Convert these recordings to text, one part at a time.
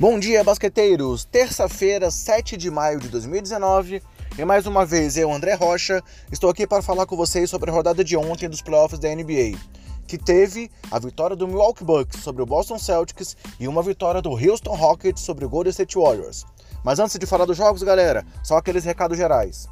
Bom dia, basqueteiros! Terça-feira, 7 de maio de 2019, e mais uma vez eu, André Rocha, estou aqui para falar com vocês sobre a rodada de ontem dos playoffs da NBA, que teve a vitória do Milwaukee Bucks sobre o Boston Celtics e uma vitória do Houston Rockets sobre o Golden State Warriors. Mas antes de falar dos jogos, galera, só aqueles recados gerais.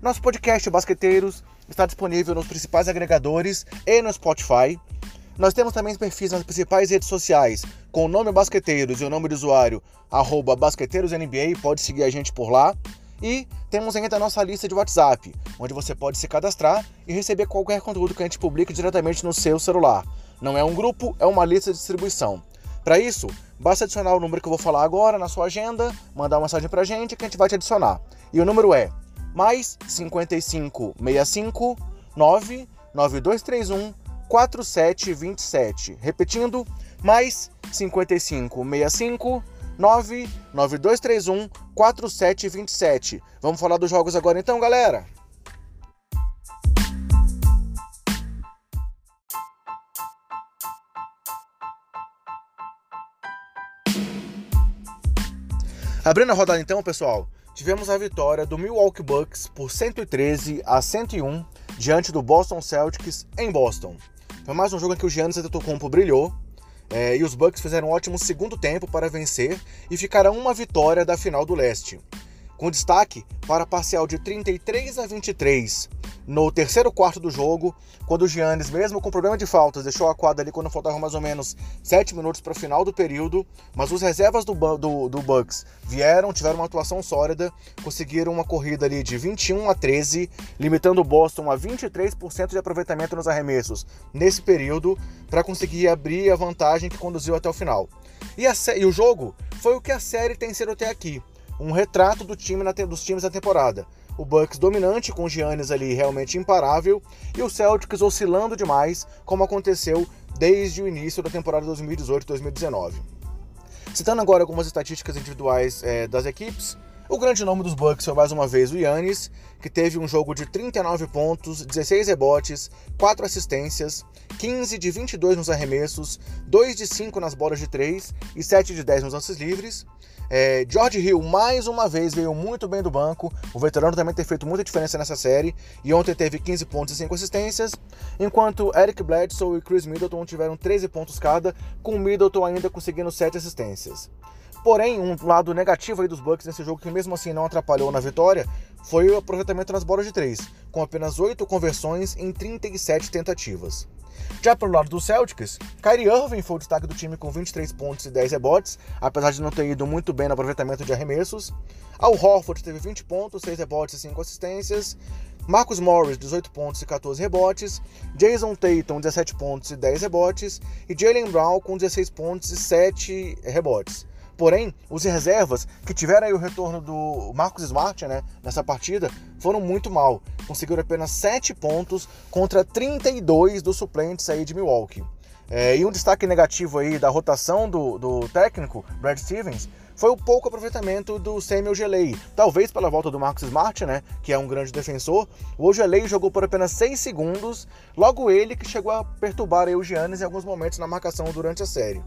Nosso podcast Basqueteiros está disponível nos principais agregadores e no Spotify. Nós temos também perfis nas principais redes sociais, com o nome Basqueteiros e o nome do usuário, BasqueteirosNBA, pode seguir a gente por lá. E temos ainda a nossa lista de WhatsApp, onde você pode se cadastrar e receber qualquer conteúdo que a gente publique diretamente no seu celular. Não é um grupo, é uma lista de distribuição. Para isso, basta adicionar o número que eu vou falar agora na sua agenda, mandar uma mensagem pra gente que a gente vai te adicionar. E o número é mais 5565 99231 4727. Repetindo, mais 5565 99231 4727. Vamos falar dos jogos agora então, galera? Abrindo a rodada então, pessoal, tivemos a vitória do Milwaukee Bucks por 113 a 101 diante do Boston Celtics em Boston. Foi mais um jogo em que o Giannis Antetokounmpo brilhou é, e os Bucks fizeram um ótimo segundo tempo para vencer e ficaram uma vitória da final do leste. Com destaque para a parcial de 33 a 23 no terceiro quarto do jogo, quando o Giannis, mesmo com problema de faltas, deixou a quadra ali quando faltavam mais ou menos 7 minutos para o final do período, mas os reservas do, do, do Bucks vieram, tiveram uma atuação sólida, conseguiram uma corrida ali de 21 a 13, limitando o Boston a 23% de aproveitamento nos arremessos nesse período, para conseguir abrir a vantagem que conduziu até o final. E, a, e o jogo foi o que a série tem sido até aqui, um retrato do time na, dos times da temporada o Bucks dominante com o Giannis ali realmente imparável e o Celtics oscilando demais, como aconteceu desde o início da temporada 2018-2019. Citando agora algumas estatísticas individuais é, das equipes, o grande nome dos Bucks foi mais uma vez o Yannis, que teve um jogo de 39 pontos, 16 rebotes, 4 assistências, 15 de 22 nos arremessos, 2 de 5 nas bolas de 3 e 7 de 10 nos lances livres. É, George Hill, mais uma vez, veio muito bem do banco. O veterano também tem feito muita diferença nessa série. E ontem teve 15 pontos e 5 assistências. Enquanto Eric Bledsoe e Chris Middleton tiveram 13 pontos cada, com Middleton ainda conseguindo 7 assistências. Porém, um lado negativo aí dos Bucks nesse jogo, que mesmo assim não atrapalhou na vitória, foi o aproveitamento nas bolas de 3, com apenas 8 conversões em 37 tentativas. Já pelo lado do Celtics, Kyrie Irving foi o destaque do time com 23 pontos e 10 rebotes, apesar de não ter ido muito bem no aproveitamento de arremessos. Al Horford teve 20 pontos, 6 rebotes e 5 assistências. Marcus Morris, 18 pontos e 14 rebotes. Jason Tatum, 17 pontos e 10 rebotes. E Jalen Brown com 16 pontos e 7 rebotes. Porém, os reservas que tiveram o retorno do Marcos Smart né, nessa partida foram muito mal. Conseguiram apenas 7 pontos contra 32 dos suplentes aí de Milwaukee. É, e um destaque negativo aí da rotação do, do técnico, Brad Stevens, foi o pouco aproveitamento do Samuel Gelei. Talvez pela volta do Marcos Smart, né, que é um grande defensor. O Gelei jogou por apenas 6 segundos, logo ele que chegou a perturbar aí o Giannis em alguns momentos na marcação durante a série.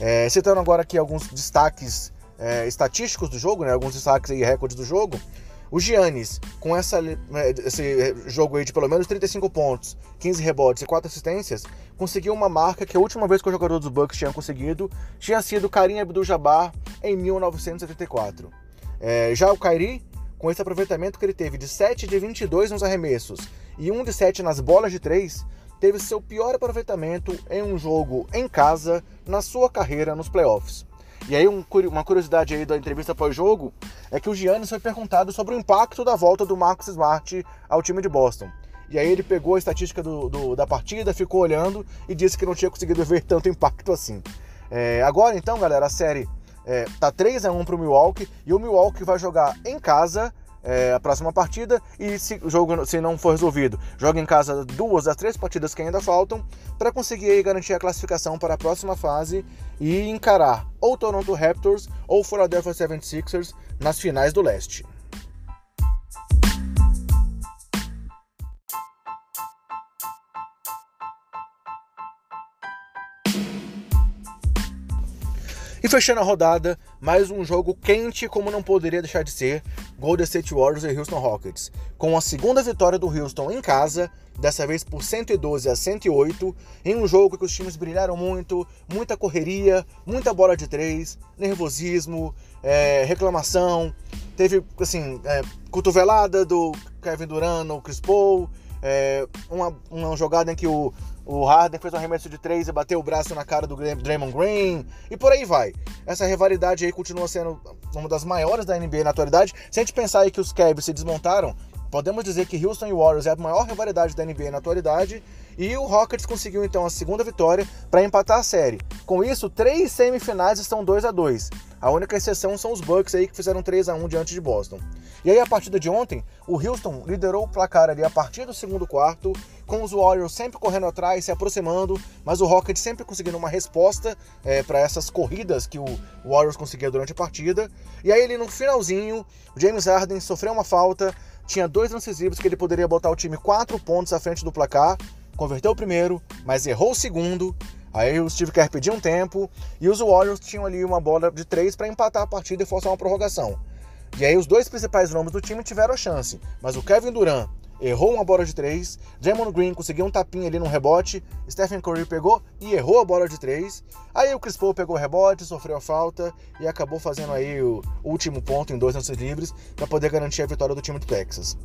É, citando agora aqui alguns destaques é, estatísticos do jogo, né, alguns destaques e recordes do jogo. O Giannis, com essa, é, esse jogo aí de pelo menos 35 pontos, 15 rebotes e 4 assistências, conseguiu uma marca que a última vez que o jogador dos Bucks tinha conseguido tinha sido Karim Abdul-Jabbar em 1974. É, já o Kyrie, com esse aproveitamento que ele teve de 7 de 22 nos arremessos e 1 de 7 nas bolas de 3, teve seu pior aproveitamento em um jogo em casa na sua carreira nos playoffs. E aí uma curiosidade aí da entrevista pós-jogo é que o Giannis foi perguntado sobre o impacto da volta do Marcus Smart ao time de Boston. E aí ele pegou a estatística do, do, da partida, ficou olhando e disse que não tinha conseguido ver tanto impacto assim. É, agora então, galera, a série é, tá 3 a 1 para o Milwaukee e o Milwaukee vai jogar em casa é, a próxima partida e se o jogo se não for resolvido, joga em casa duas das três partidas que ainda faltam para conseguir garantir a classificação para a próxima fase e encarar ou Toronto Raptors ou Philadelphia 76ers nas finais do leste. E fechando a rodada, mais um jogo quente como não poderia deixar de ser, Golden State Warriors e Houston Rockets, com a segunda vitória do Houston em casa, dessa vez por 112 a 108, em um jogo que os times brilharam muito, muita correria, muita bola de três, nervosismo, é, reclamação, teve assim, é, cotovelada do Kevin Durant no Chris Paul, é, uma, uma jogada em que o, o Harden fez um arremesso de três e bateu o braço na cara do Draymond Green e por aí vai. Essa rivalidade aí continua sendo uma das maiores da NBA na atualidade. Se a gente pensar aí que os Cavs se desmontaram, podemos dizer que Houston e Warriors é a maior rivalidade da NBA na atualidade. E o Rockets conseguiu então a segunda vitória para empatar a série. Com isso, três semifinais estão 2 a 2 a única exceção são os Bucks aí que fizeram 3 a 1 diante de Boston. E aí a partida de ontem, o Houston liderou o placar ali a partir do segundo quarto, com os Warriors sempre correndo atrás, se aproximando, mas o Rockets sempre conseguindo uma resposta é, para essas corridas que o Warriors conseguia durante a partida. E aí ele no finalzinho, o James Harden sofreu uma falta, tinha dois lances livres que ele poderia botar o time quatro pontos à frente do placar, converteu o primeiro, mas errou o segundo Aí o Steve Kerr pediu um tempo e os Warriors tinham ali uma bola de três para empatar a partida e forçar uma prorrogação. E aí os dois principais nomes do time tiveram a chance, mas o Kevin Durant errou uma bola de três, Draymond Green conseguiu um tapinha ali no rebote, Stephen Curry pegou e errou a bola de três. Aí o Chris Paul pegou o rebote, sofreu a falta e acabou fazendo aí o último ponto em dois lances livres para poder garantir a vitória do time do Texas.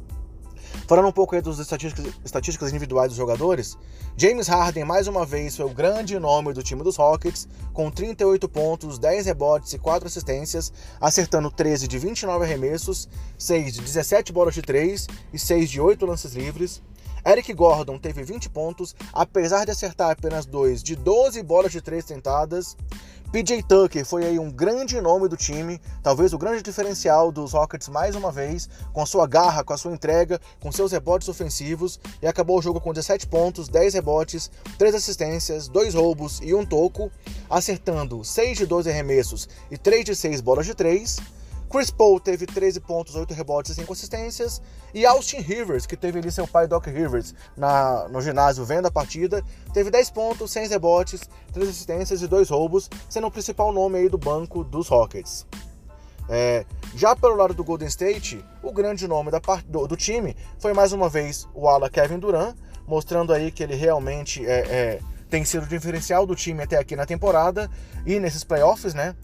Falando um pouco aí das estatísticas, estatísticas individuais dos jogadores, James Harden mais uma vez foi o grande nome do time dos Rockets, com 38 pontos, 10 rebotes e 4 assistências, acertando 13 de 29 arremessos, 6 de 17 bolas de 3 e 6 de 8 lances livres. Eric Gordon teve 20 pontos, apesar de acertar apenas 2 de 12 bolas de 3 tentadas. PJ Tucker foi aí um grande nome do time, talvez o grande diferencial dos Rockets mais uma vez, com a sua garra, com a sua entrega, com seus rebotes ofensivos, e acabou o jogo com 17 pontos, 10 rebotes, 3 assistências, 2 roubos e um toco, acertando 6 de 12 arremessos e 3 de 6 bolas de 3. Chris Paul teve 13 pontos, 8 rebotes e 5 assistências. E Austin Rivers, que teve ali seu pai Doc Rivers na, no ginásio vendo a partida, teve 10 pontos, 6 rebotes, 3 assistências e 2 roubos, sendo o principal nome aí do banco dos Rockets. É, já pelo lado do Golden State, o grande nome da do, do, time foi mais uma vez o ala Kevin Durant, mostrando aí que ele realmente é, é, tem sido o diferencial do time até aqui na temporada e nesses playoffs, né?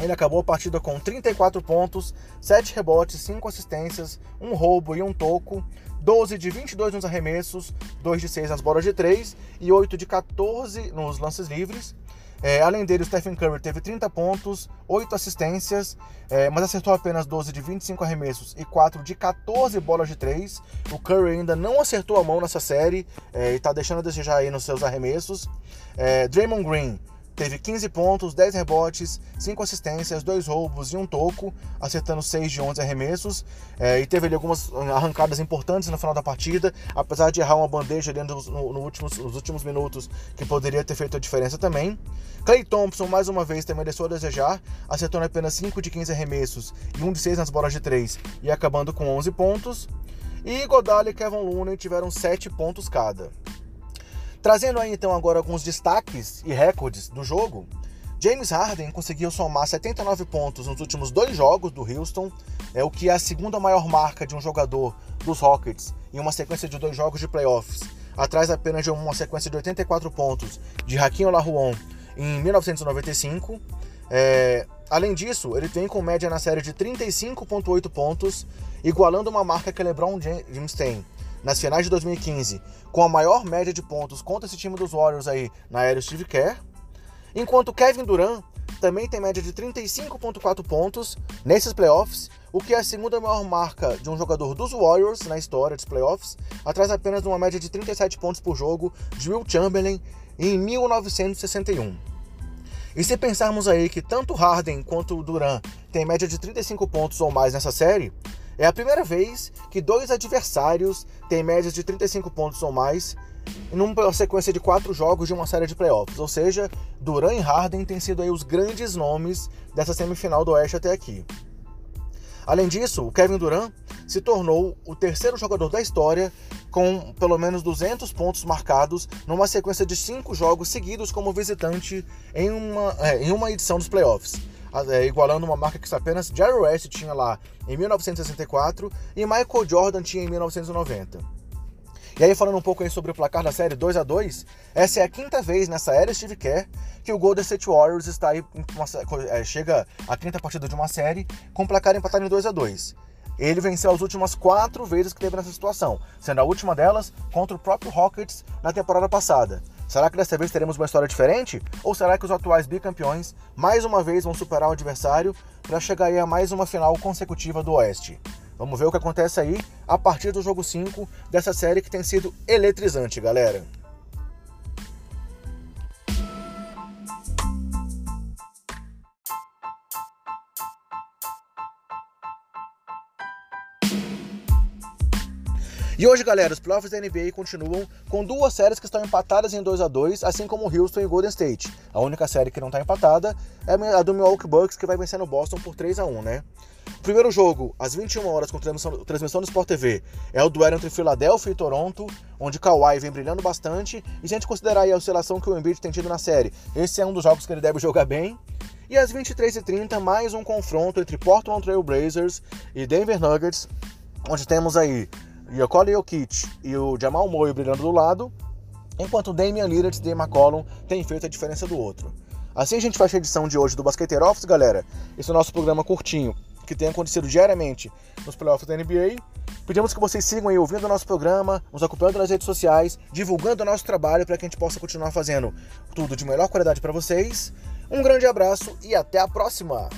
Ele acabou a partida com 34 pontos, 7 rebotes, 5 assistências, um roubo e um toco, 12 de 22 nos arremessos, 2 de 6 nas bolas de 3 e 8 de 14 nos lances livres. É, além dele, o Stephen Curry teve 30 pontos, 8 assistências, é, mas acertou apenas 12 de 25 arremessos e 4 de 14 bolas de 3. O Curry ainda não acertou a mão nessa série é, e está deixando a desejar aí nos seus arremessos. É, Draymond Green Teve 15 pontos, 10 rebotes, 5 assistências, 2 roubos e um toco, acertando 6 de 11 arremessos. É, e teve ali algumas arrancadas importantes no final da partida, apesar de errar uma bandeja no, no, no últimos, nos últimos minutos, que poderia ter feito a diferença também. Clay Thompson, mais uma vez, também deixou a desejar, acertando apenas 5 de 15 arremessos e 1 de 6 nas bolas de 3 e acabando com 11 pontos. E Godal e Kevin Looney tiveram 7 pontos cada. Trazendo aí então agora alguns destaques e recordes do jogo, James Harden conseguiu somar 79 pontos nos últimos dois jogos do Houston, é o que é a segunda maior marca de um jogador dos Rockets em uma sequência de dois jogos de playoffs, atrás apenas de uma sequência de 84 pontos de Hakim Olajuwon em 1995. É, além disso, ele vem com média na série de 35,8 pontos, igualando uma marca que LeBron James tem nas finais de 2015 com a maior média de pontos contra esse time dos Warriors aí na era Steve Kerr, enquanto Kevin Durant também tem média de 35.4 pontos nesses playoffs, o que é a segunda maior marca de um jogador dos Warriors na história dos playoffs, atrás apenas de uma média de 37 pontos por jogo de Will Chamberlain em 1961. E se pensarmos aí que tanto Harden quanto Durant têm média de 35 pontos ou mais nessa série, é a primeira vez que dois adversários têm médias de 35 pontos ou mais numa sequência de quatro jogos de uma série de playoffs. Ou seja, Duran e Harden têm sido aí os grandes nomes dessa semifinal do Oeste até aqui. Além disso, o Kevin Durant se tornou o terceiro jogador da história com pelo menos 200 pontos marcados numa sequência de cinco jogos seguidos como visitante em uma, é, em uma edição dos playoffs, é, igualando uma marca que apenas Jerry West tinha lá em 1964 e Michael Jordan tinha em 1990. E aí, falando um pouco aí sobre o placar da série 2 a 2 essa é a quinta vez nessa era Steve Kerr que o Golden State Warriors está aí uma, é, chega à quinta partida de uma série com o placar empatado em 2 a 2 ele venceu as últimas quatro vezes que teve nessa situação, sendo a última delas contra o próprio Rockets na temporada passada. Será que dessa vez teremos uma história diferente? Ou será que os atuais bicampeões mais uma vez vão superar o adversário para chegar aí a mais uma final consecutiva do Oeste? Vamos ver o que acontece aí a partir do jogo 5 dessa série que tem sido eletrizante, galera. E hoje, galera, os playoffs da NBA continuam com duas séries que estão empatadas em 2 a 2 assim como Houston e Golden State. A única série que não está empatada é a do Milwaukee Bucks, que vai vencer no Boston por 3 a 1 né? Primeiro jogo, às 21 horas, com transmissão, transmissão do Sport TV, é o duelo entre Filadélfia e Toronto, onde Kawhi vem brilhando bastante. E se a gente considerar a oscilação que o Embiid tem tido na série, esse é um dos jogos que ele deve jogar bem. E às 23h30, mais um confronto entre Portland Trail Blazers e Denver Nuggets, onde temos aí Nikola Jokic e o Jamal Murray brilhando do lado, enquanto o Damian Lillard e Dave McCollum têm feito a diferença do outro. Assim a gente fecha a edição de hoje do Basqueteiro Office, galera. Esse é o nosso programa curtinho, que tem acontecido diariamente nos playoffs da NBA. Pedimos que vocês sigam aí ouvindo o nosso programa, nos acompanhando nas redes sociais, divulgando o nosso trabalho para que a gente possa continuar fazendo tudo de melhor qualidade para vocês. Um grande abraço e até a próxima!